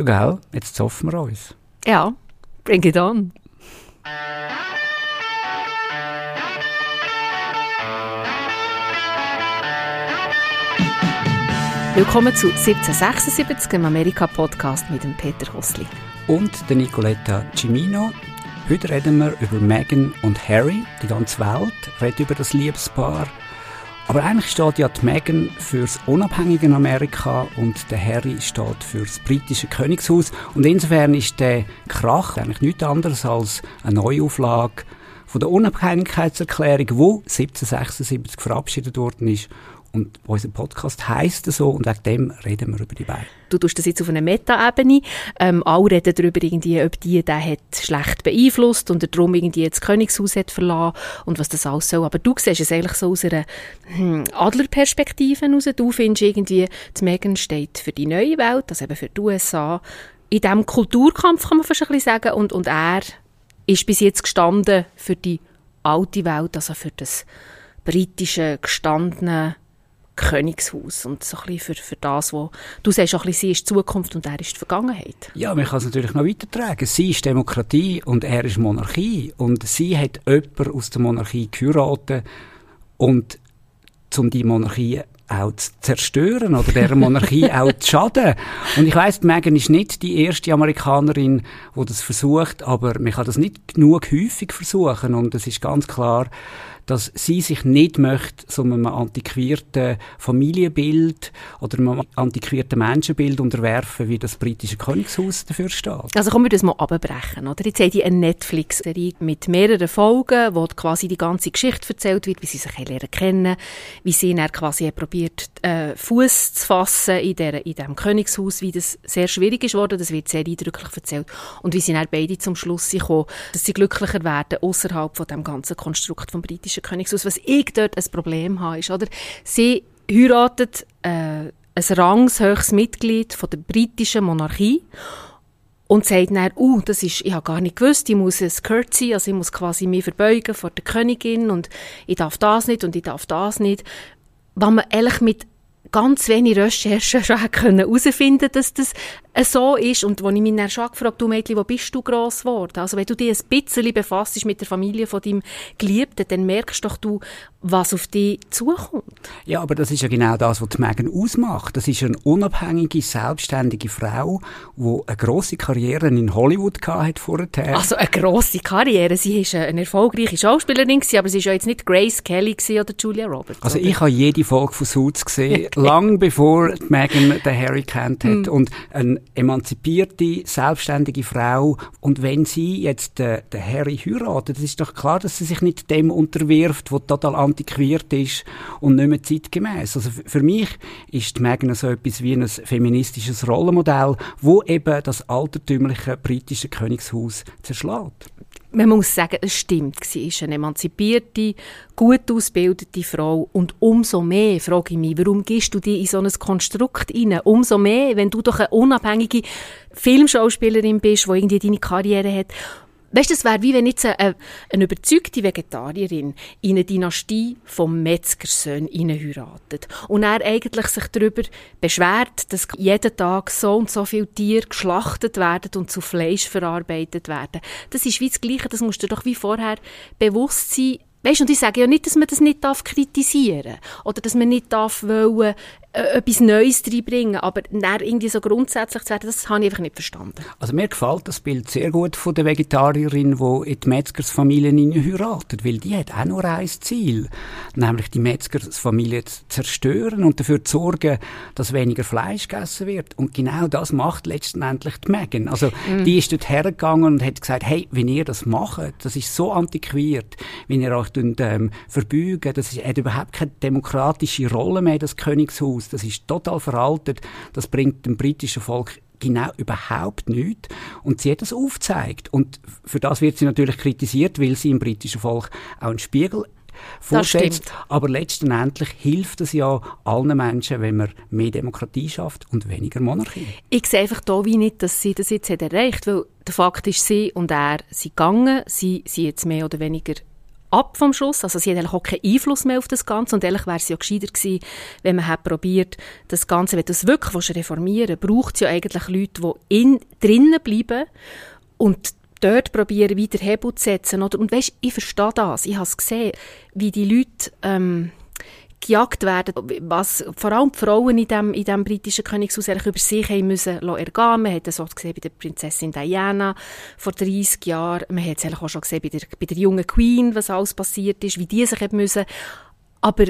Du, gell, jetzt zoffen wir uns. Ja, bring it on. Willkommen zu 1776, dem Amerika-Podcast mit dem Peter Hosli. Und der Nicoletta Cimino. Heute reden wir über Meghan und Harry. Die ganze Welt redet über das Liebespaar. Aber eigentlich steht ja die Meghan fürs unabhängige Amerika und der Harry steht fürs britische Königshaus. Und insofern ist der Krach eigentlich nichts anderes als eine Neuauflage von der Unabhängigkeitserklärung, die 1776 verabschiedet worden ist und unser Podcast heisst so und wegen dem reden wir über die beiden. Du tust das jetzt auf einer Meta-Ebene. Ähm, alle reden darüber, irgendwie, ob die den hat schlecht beeinflusst und darum irgendwie das Königshaus hat verlassen und was das alles soll. Aber du siehst es eigentlich so aus einer hm, Adlerperspektive heraus. Du findest irgendwie, die Megan steht für die neue Welt, also eben für die USA. In diesem Kulturkampf kann man fast ein bisschen sagen und, und er ist bis jetzt gestanden für die alte Welt, also für das britische, gestandene Königshaus und so ein bisschen für, für das, was du sagst, auch ein bisschen, sie ist die Zukunft und er ist die Vergangenheit. Ja, man kann es natürlich noch weitertragen. Sie ist Demokratie und er ist Monarchie und sie hat jemanden aus der Monarchie geheiratet und um die Monarchie auch zu zerstören oder der Monarchie auch zu schaden. Und ich weiss, Meghan ist nicht die erste Amerikanerin, die das versucht, aber man kann das nicht genug häufig versuchen und es ist ganz klar, dass sie sich nicht möchte so einem antiquierten Familienbild oder einem antiquierten Menschenbild unterwerfen, wie das britische Königshaus dafür steht. Also kommen wir das mal abbrechen, oder? Jetzt haben die eine Netflix-Serie mit mehreren Folgen, wo quasi die ganze Geschichte erzählt wird, wie sie sich lernen kennen, wie sie dann quasi probiert, äh, Fuß zu fassen in, der, in diesem Königshaus, wie das sehr schwierig ist worden, das wird sehr eindrücklich erzählt und wie sie dann beide zum Schluss kommen, dass sie glücklicher werden außerhalb von dem ganzen Konstrukt vom britischen britischen Königshaus. Was ich dort ein Problem habe, ist, oder? Sie heiratet äh, ein rangshöchstes Mitglied von der britischen Monarchie und sagt dann, uh, das ist, ich habe gar nicht gewusst, ich muss ein Curtsy, also ich muss quasi mich verbeugen vor der Königin und ich darf das nicht und ich darf das nicht. Was man ehrlich mit ganz wenig Recherchen schon herausfinden dass das so ist. Und als ich mich dann schon gefragt du Mädchen, wo bist du gross geworden? Also wenn du dich ein bisschen befasst mit der Familie von deinem Geliebten, dann merkst doch du, was auf dich zukommt. Ja, aber das ist ja genau das, was die Megan ausmacht. Das ist eine unabhängige, selbstständige Frau, die eine grosse Karriere in Hollywood hatte vorher. Also eine grosse Karriere. Sie war eine erfolgreiche Schauspielerin, aber sie war ja jetzt nicht Grace Kelly oder Julia Roberts. Also oder? ich habe jede Folge von Suits gesehen, lang bevor Megan den Harry kennt hat. Mm. Und ein emanzipierte, selbstständige Frau. Und wenn sie jetzt den, den Harry heiratet, ist doch klar, dass sie sich nicht dem unterwirft, was total antiquiert ist und nicht mehr zeitgemäß. Also für mich ist die Meghan so etwas wie ein feministisches Rollenmodell, wo eben das altertümliche britische Königshaus zerschlägt man muss sagen, es stimmt. Sie ist eine emanzipierte, gut ausgebildete Frau. Und umso mehr frage ich mich, warum gehst du dich in so ein Konstrukt rein? Umso mehr, wenn du doch eine unabhängige Filmschauspielerin bist, die irgendwie deine Karriere hat Weißt es wäre wie wenn jetzt eine, eine überzeugte Vegetarierin in eine Dynastie vom Metzgersöhn heiratet und er eigentlich sich darüber beschwert, dass jeden Tag so und so viele Tiere geschlachtet werden und zu Fleisch verarbeitet werden. Das ist wie das Gleiche, das musst du doch wie vorher bewusst sein, Weißt, und ich sage ja nicht, dass man das nicht darf kritisieren oder dass man nicht darf wollen, äh, etwas Neues reinbringen, aber dann irgendwie so grundsätzlich zu werden, das habe ich einfach nicht verstanden. Also mir gefällt das Bild sehr gut von der Vegetarierin, die in die Metzgersfamilie heiratet, weil die hat auch nur ein Ziel, nämlich die Metzgersfamilie zu zerstören und dafür zu sorgen, dass weniger Fleisch gegessen wird. Und genau das macht letztendlich die Megan. Also mm. die ist dort hergegangen und hat gesagt, hey, wenn ihr das macht, das ist so antiquiert, wenn ihr euch ähm, verbeugen, das hat überhaupt keine demokratische Rolle mehr, das Königshaus aus. Das ist total veraltet. Das bringt dem britischen Volk genau überhaupt nichts. Und sie hat das aufgezeigt. Und für das wird sie natürlich kritisiert, weil sie im britischen Volk auch einen Spiegel vorsetzt. Aber letztendlich hilft es ja allen Menschen, wenn man mehr Demokratie schafft und weniger Monarchie. Ich sehe einfach da wie nicht, dass sie das jetzt hat erreicht, weil der Fakt ist, sie und er sind gegangen, sie sind jetzt mehr oder weniger ab vom Schuss. Also sie hat eigentlich auch keinen Einfluss mehr auf das Ganze. Und ehrlich wäre es ja gescheiter gewesen, wenn man hat probiert, das Ganze, wenn du es wirklich reformieren willst, braucht es ja eigentlich Leute, die in, drinnen bleiben und dort probieren, wieder Hebel zu setzen. Oder? Und weißt, ich verstehe das. Ich habe es gesehen, wie die Leute ähm, gejagt werden, was vor allem die Frauen in dem, in dem britischen Königshaus über sich haben müssen ergehen. Man hat das auch gesehen bei der Prinzessin Diana vor 30 Jahren. Man hat es auch schon gesehen bei der, bei der jungen Queen, was alles passiert ist, wie die sich haben müssen. Aber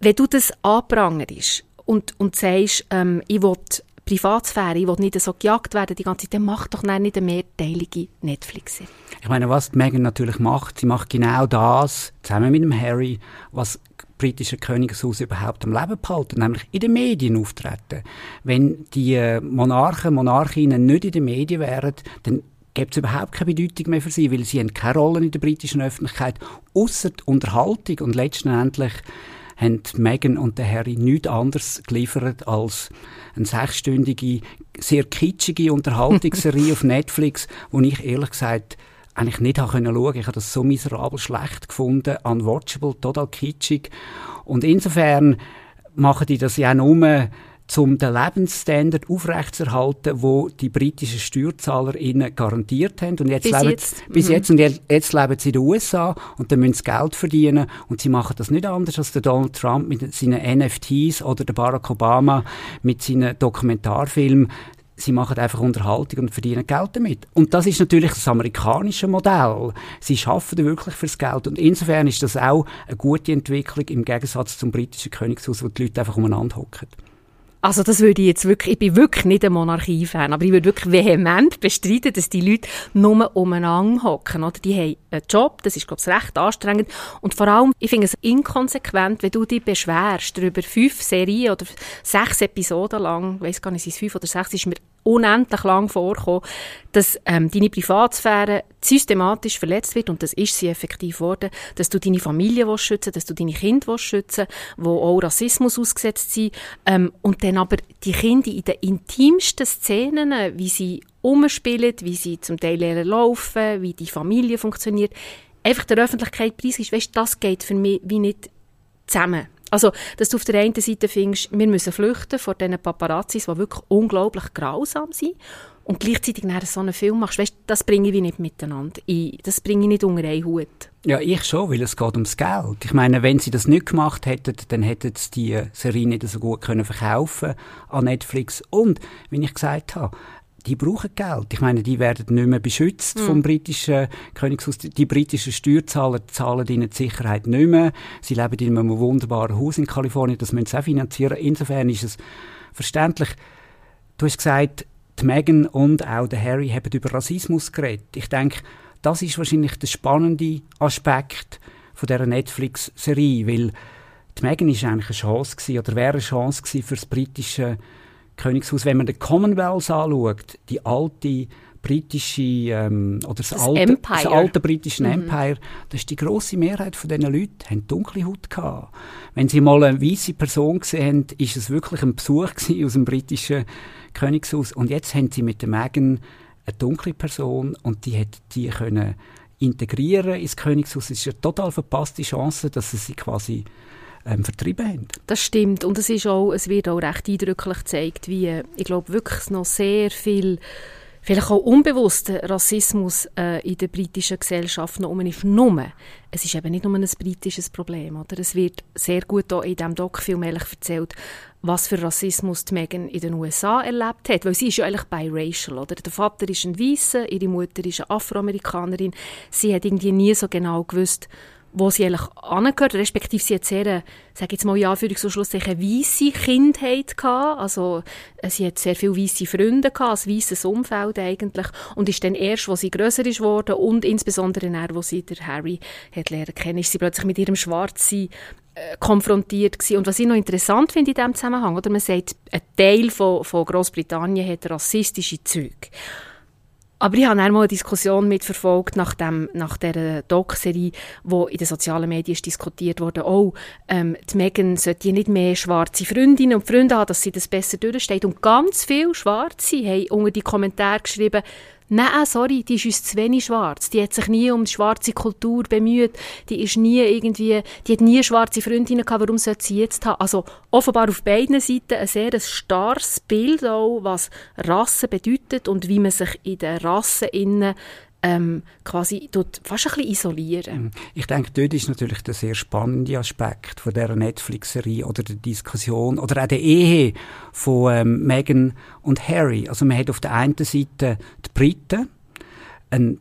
wenn du das anprangerst und, und sagst, ähm, ich will Privatsphäre, ich will nicht so gejagt werden die ganze Zeit, dann mach doch nicht eine mehrteilige Netflix-Serie. Ich meine, was Meghan natürlich macht, sie macht genau das, zusammen mit dem Harry, was britische Königshaus überhaupt am Leben behalten, nämlich in den Medien auftreten. Wenn die äh, Monarchen, Monarchinnen nicht in den Medien wären, dann gibt es überhaupt keine Bedeutung mehr für sie, weil sie haben keine Rolle in der britischen Öffentlichkeit, außer Unterhaltung und letztendlich haben Meghan und der Harry nichts anderes geliefert als eine sechsstündige, sehr kitschige Unterhaltungsserie auf Netflix, wo ich ehrlich gesagt eigentlich nicht habe können schauen. Ich habe das so miserabel schlecht gefunden, unwatchable, total kitschig. Und insofern machen die das ja nur, um den Lebensstandard aufrechtzuerhalten, wo die britischen Steuerzahler ihnen garantiert haben. Und jetzt bis leben, jetzt. Bis mhm. jetzt. Und jetzt, jetzt leben sie in den USA und dann müssen sie Geld verdienen. Und sie machen das nicht anders als der Donald Trump mit seinen NFTs oder der Barack Obama mit seinen Dokumentarfilmen sie machen einfach Unterhaltung und verdienen Geld damit. Und das ist natürlich das amerikanische Modell. Sie schaffen wirklich fürs Geld. Und insofern ist das auch eine gute Entwicklung im Gegensatz zum britischen Königshaus, wo die Leute einfach umeinander hocken. Also das würde ich jetzt wirklich, ich bin wirklich nicht ein Monarchie-Fan, aber ich würde wirklich vehement bestreiten, dass die Leute nur umeinander hocken, oder? Die haben einen Job, das ist, glaube ich, recht anstrengend. Und vor allem, ich finde es inkonsequent, wenn du dich beschwerst, über fünf Serien oder sechs Episoden lang, ich weiss gar nicht, sind es fünf oder sechs, ist mir unendlich lang vorkommen, dass ähm, deine Privatsphäre systematisch verletzt wird und das ist sie effektiv worden, dass du deine Familie willst schützen, dass du deine Kinder willst schützen, wo auch Rassismus ausgesetzt sind ähm, und dann aber die Kinder in den intimsten Szenen, wie sie umspielen, wie sie zum Teil laufen, wie die Familie funktioniert, einfach der Öffentlichkeit preisgibst, weißt, das geht für mich wie nicht zusammen. Also, dass du auf der einen Seite findest, wir müssen flüchten vor diesen Paparazzis, die wirklich unglaublich grausam sind, und gleichzeitig nachher so einen Film machst, weißt, das bringe ich nicht miteinander. Das bringe ich nicht unter einen Hut. Ja, ich schon, weil es geht ums Geld. Ich meine, wenn sie das nicht gemacht hätten, dann hätten sie die Serie nicht so gut können verkaufen an Netflix. Und, wie ich gesagt habe, die brauchen Geld. Ich meine, die werden nicht mehr beschützt mhm. vom britischen Königshaus. Die britischen Steuerzahler zahlen ihnen die Sicherheit nicht mehr. Sie leben in einem wunderbaren Haus in Kalifornien. Das müssen sie auch finanzieren. Insofern ist es verständlich. Du hast gesagt, die Meghan und auch der Harry haben über Rassismus geredet. Ich denke, das ist wahrscheinlich der spannende Aspekt von dieser Netflix-Serie, weil die Meghan ist eigentlich eine Chance gewesen, oder wäre eine Chance gewesen für das britische Königshaus. Wenn man den Commonwealth anschaut, die alte britische ähm, oder das, das, alte, das alte britische mhm. Empire, das ist die große Mehrheit von diesen Leuten, haben dunkle Haut gehabt. Wenn sie mal eine weiße Person gesehen haben, ist es wirklich ein Besuch aus dem britischen Königshaus. Und jetzt haben sie mit der Meghan eine dunkle Person und die hat die können integrieren ins Königshaus. Es ist eine total verpasste Chance, dass sie sie quasi ähm, vertrieben haben. Das stimmt und es, ist auch, es wird auch recht eindrücklich gezeigt, wie ich glaube wirklich noch sehr viel vielleicht auch unbewusster Rassismus äh, in der britischen Gesellschaft noch um ist. Nur, es ist eben nicht nur ein britisches Problem. Oder? Es wird sehr gut auch in diesem Doc-Film erzählt, was für Rassismus die Megan in den USA erlebt hat. Weil sie ist ja eigentlich biracial. Oder? Der Vater ist ein Weißer, ihre Mutter ist eine Afroamerikanerin. Sie hat irgendwie nie so genau gewusst, wo sie eigentlich angehört, respektive sie hat sehr, eine, sage jetzt mal ja, für so Schlusszeichen, weisse Kindheit gehabt, also äh, sie hat sehr viele weisse Freunde gehabt, ein weisses Umfeld eigentlich und ist dann erst, wo sie grösser ist worden und insbesondere dann, wo sie der Harry hat lernen kennen, ist sie plötzlich mit ihrem Schwarzen äh, konfrontiert gewesen. Und was ich noch interessant finde in diesem Zusammenhang, oder man sagt, ein Teil von, von Großbritannien hat rassistische Züge. Aber ich habe auch mal eine Diskussion mitverfolgt nach, dem, nach dieser Doc-Serie, wo in den sozialen Medien diskutiert wurde, oh, ähm, die Megan sollte nicht mehr schwarze Freundinnen und Freunde haben, dass sie das besser durchsteht. Und ganz viele Schwarze haben unter die Kommentare geschrieben, nein, sorry, die ist uns zu wenig schwarz. Die hat sich nie um die schwarze Kultur bemüht. Die ist nie irgendwie, die hat nie schwarze Freundinnen gehabt. Warum sollte sie jetzt haben? Also offenbar auf beiden Seiten ein sehr starres Bild auch, was Rasse bedeutet und wie man sich in der Rasse innen ähm, quasi fast ein bisschen isolieren. Mhm. Ich denke, dort ist natürlich der sehr spannende Aspekt von dieser Netflix-Serie oder der Diskussion oder auch der Ehe von ähm, Meghan und Harry. Also man hat auf der einen Seite die Briten, ein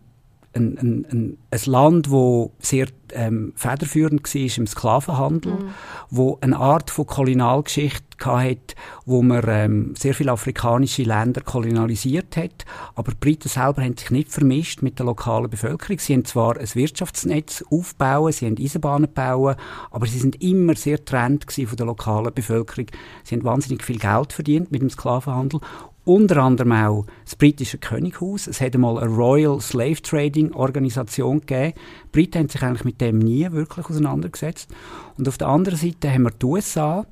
ein, ein, ein, ein Land, wo sehr ähm, federführend war im Sklavenhandel, mhm. wo eine Art von Kolonialgeschichte hatte, wo man ähm, sehr viele afrikanische Länder kolonialisiert hat, aber die Briten selber haben sich nicht vermischt mit der lokalen Bevölkerung. Sie haben zwar ein Wirtschaftsnetz aufbauen, sie haben Eisenbahnen bauen, aber sie sind immer sehr getrennt von der lokalen Bevölkerung. Sie haben wahnsinnig viel Geld verdient mit dem Sklavenhandel unter anderem auch das britische Könighaus. Es hat einmal eine Royal Slave Trading Organisation gegeben. Die Briten haben sich eigentlich mit dem nie wirklich auseinandergesetzt. Und auf der anderen Seite haben wir die USA,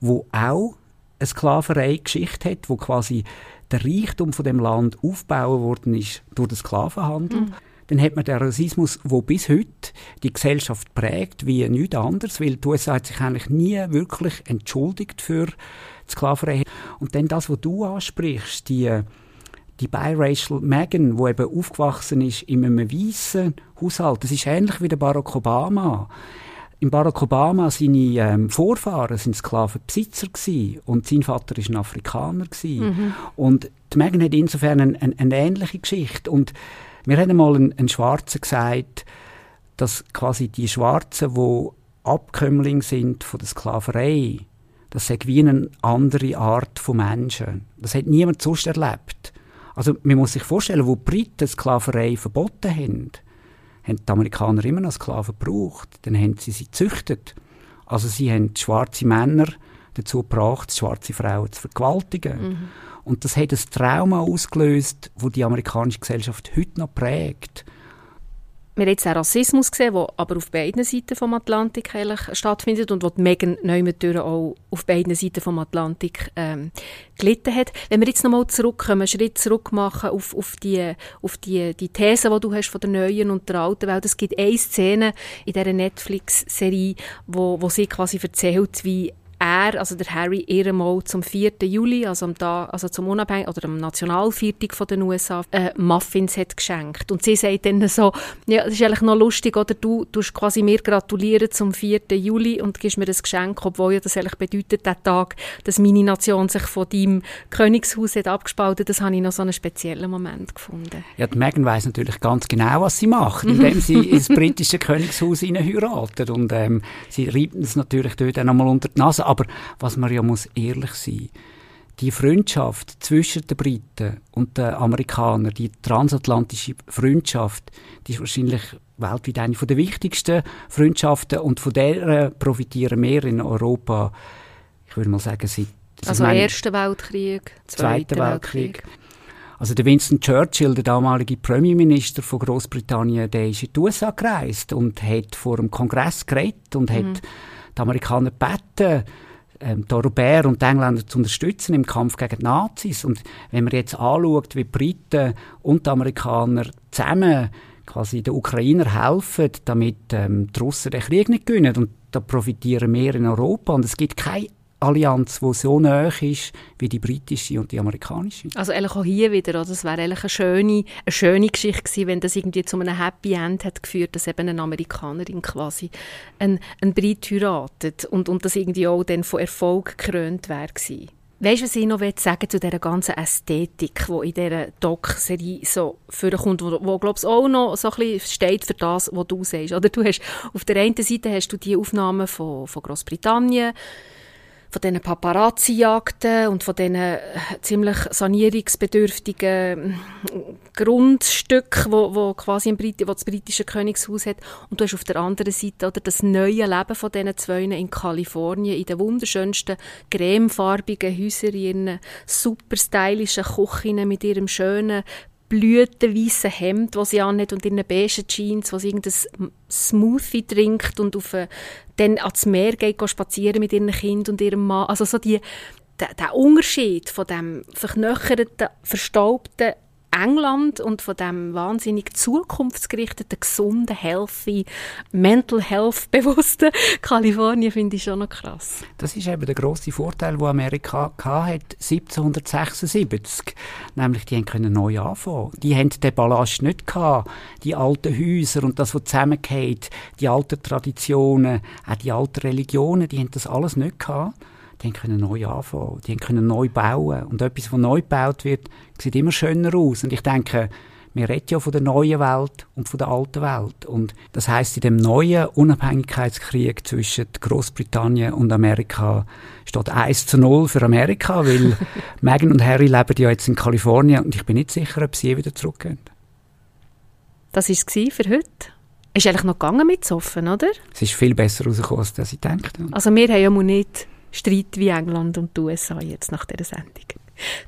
wo auch eine Sklaverei-Geschichte hat, wo quasi der Reichtum von dem Land aufgebaut worden ist durch den Sklavenhandel. Mhm. Dann hat man den Rassismus, wo bis heute die Gesellschaft prägt, wie nichts anderes, weil die USA hat sich eigentlich nie wirklich entschuldigt für die Sklaverei. Und dann das, was du ansprichst, die, die biracial Megan, die eben aufgewachsen ist in einem weißen Haushalt, das ist ähnlich wie der Barack Obama. Im Barack Obama seine ähm, Vorfahren sind Sklavenbesitzer gewesen, und sein Vater ist ein Afrikaner Mhm. Und die Megan hat insofern eine, eine, eine ähnliche Geschichte. Und wir haben mal einen, einen Schwarzen gesagt, dass quasi die Schwarzen, die Abkömmling sind von der Sklaverei, das sei wie eine andere Art von Menschen. Das hat niemand sonst erlebt. Also man muss sich vorstellen, wo die Briten Sklaverei verboten haben, haben die Amerikaner immer noch Sklaven gebraucht. Dann haben sie sie gezüchtet. Also sie haben schwarze Männer dazu gebracht, schwarze Frauen zu vergewaltigen. Mhm. Und das hat ein Trauma ausgelöst, wo die amerikanische Gesellschaft heute noch prägt. Wir haben jetzt auch Rassismus gesehen, der aber auf beiden Seiten vom Atlantik eigentlich stattfindet und wo Megan Neumann auch auf beiden Seiten vom Atlantik ähm, gelitten hat. Wenn wir jetzt nochmal zurückkommen, einen Schritt zurück machen auf, auf, die, auf die, die These, die du hast von der neuen und der alten Welt. Es gibt eine Szene in dieser Netflix-Serie, wo, wo sie quasi erzählt, wie er, also der Harry, ihr mal zum 4. Juli, also, am Tag, also zum Unabhängig oder am Nationalviertag den USA, äh, Muffins hat geschenkt. Und sie sagt dann so, ja, das ist eigentlich noch lustig, oder du tust quasi mir gratulieren zum 4. Juli und gibst mir das Geschenk, obwohl ja das eigentlich bedeutet, der Tag, dass meine Nation sich von deinem Königshaus hat abgespalten, das habe ich noch so einen speziellen Moment gefunden. Ja, die Meghan weiss natürlich ganz genau, was sie macht, indem sie ins britische Königshaus heiratet und ähm, sie reibt es natürlich dort auch nochmal unter die Nase, aber was man ja muss ehrlich sein, die Freundschaft zwischen den Briten und den Amerikanern, die transatlantische Freundschaft, die ist wahrscheinlich weltweit eine der wichtigsten Freundschaften und von der profitieren wir in Europa, ich würde mal sagen, seit also Ersten Weltkrieg, Zweiter Weltkrieg. Weltkrieg. Also der Winston Churchill, der damalige Premierminister von Großbritannien, der ist in die USA gereist und hat vor dem Kongress geredet und mhm. hat die Amerikaner gebeten, ähm, die Europäer und die Engländer zu unterstützen im Kampf gegen die Nazis. Und wenn man jetzt anschaut, wie die Briten und die Amerikaner zusammen quasi den Ukrainer helfen, damit ähm, die Russen den Krieg nicht gewinnen, und da profitieren wir in Europa. Und es gibt keine Allianz, die so nah ist wie die britische und die amerikanische. Also eigentlich auch hier wieder, oder? das wäre eigentlich eine schöne, eine schöne Geschichte gewesen, wenn das irgendwie zu einem Happy End hat geführt, dass eben eine Amerikanerin quasi einen, einen Brit heiratet und, und das irgendwie auch dann von Erfolg gekrönt wäre. Weißt du, was ich noch sagen zu dieser ganzen Ästhetik, die in dieser Doc-Serie so vorkommt, wo, wo glaube ich, auch noch so ein bisschen steht für das, was du sagst. Oder du hast, auf der einen Seite hast du die Aufnahmen von, von Großbritannien, von diesen Paparazzi-Jagden und von diesen äh, ziemlich sanierungsbedürftigen mm, Grundstücken, wo, wo quasi im Brit wo das britische Königshaus hat. Und du hast auf der anderen Seite oder das neue Leben von diesen zwei in Kalifornien, in den wunderschönsten cremefarbigen Häusern, in super stylischen Küchen mit ihrem schönen blütenweißen Hemd, das sie anhat und in beigen Jeans, wo sie irgendein Smoothie trinkt und auf, äh, dann ans Meer geht, geht spazieren mit ihrem Kind und ihrem Mann. Also so die, der, der Unterschied von dem verknöcherten, verstaubten England und von dem wahnsinnig zukunftsgerichteten, gesunden, healthy, mental health bewussten Kalifornien finde ich schon noch krass. Das ist eben der große Vorteil, wo Amerika hatte 1776, nämlich die können neu anfangen. Die haben den Ballast nicht gehabt, die alten Häuser und das, was zusammengeht, die alten Traditionen, auch die alten Religionen, die haben das alles nicht gehabt die können neu anfangen, die können neu bauen. Und etwas, was neu gebaut wird, sieht immer schöner aus. Und ich denke, wir reden ja von der neuen Welt und von der alten Welt. Und das heißt, in dem neuen Unabhängigkeitskrieg zwischen Großbritannien und Amerika steht 1 zu 0 für Amerika, weil Meghan und Harry leben ja jetzt in Kalifornien und ich bin nicht sicher, ob sie wieder zurückgehen. Das war es für heute. Ist eigentlich noch gegangen mit Soffen, oder? Es ist viel besser rausgekommen, als ich dachte. Also wir haben ja nicht Streit wie England und die USA jetzt nach dieser Sendung.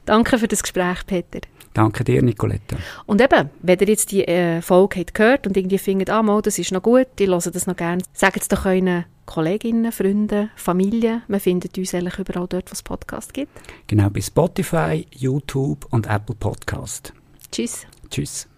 Danke für das Gespräch, Peter. Danke dir, Nicoletta. Und eben, wenn ihr jetzt die äh, Folge habt gehört und irgendwie findet, ah, mal, das ist noch gut, die hören das noch gerne, sagt es doch euren Kolleginnen, Freunden, Familie. Man findet uns eigentlich überall dort, wo es Podcasts gibt. Genau, bei Spotify, YouTube und Apple Podcast. Tschüss. Tschüss.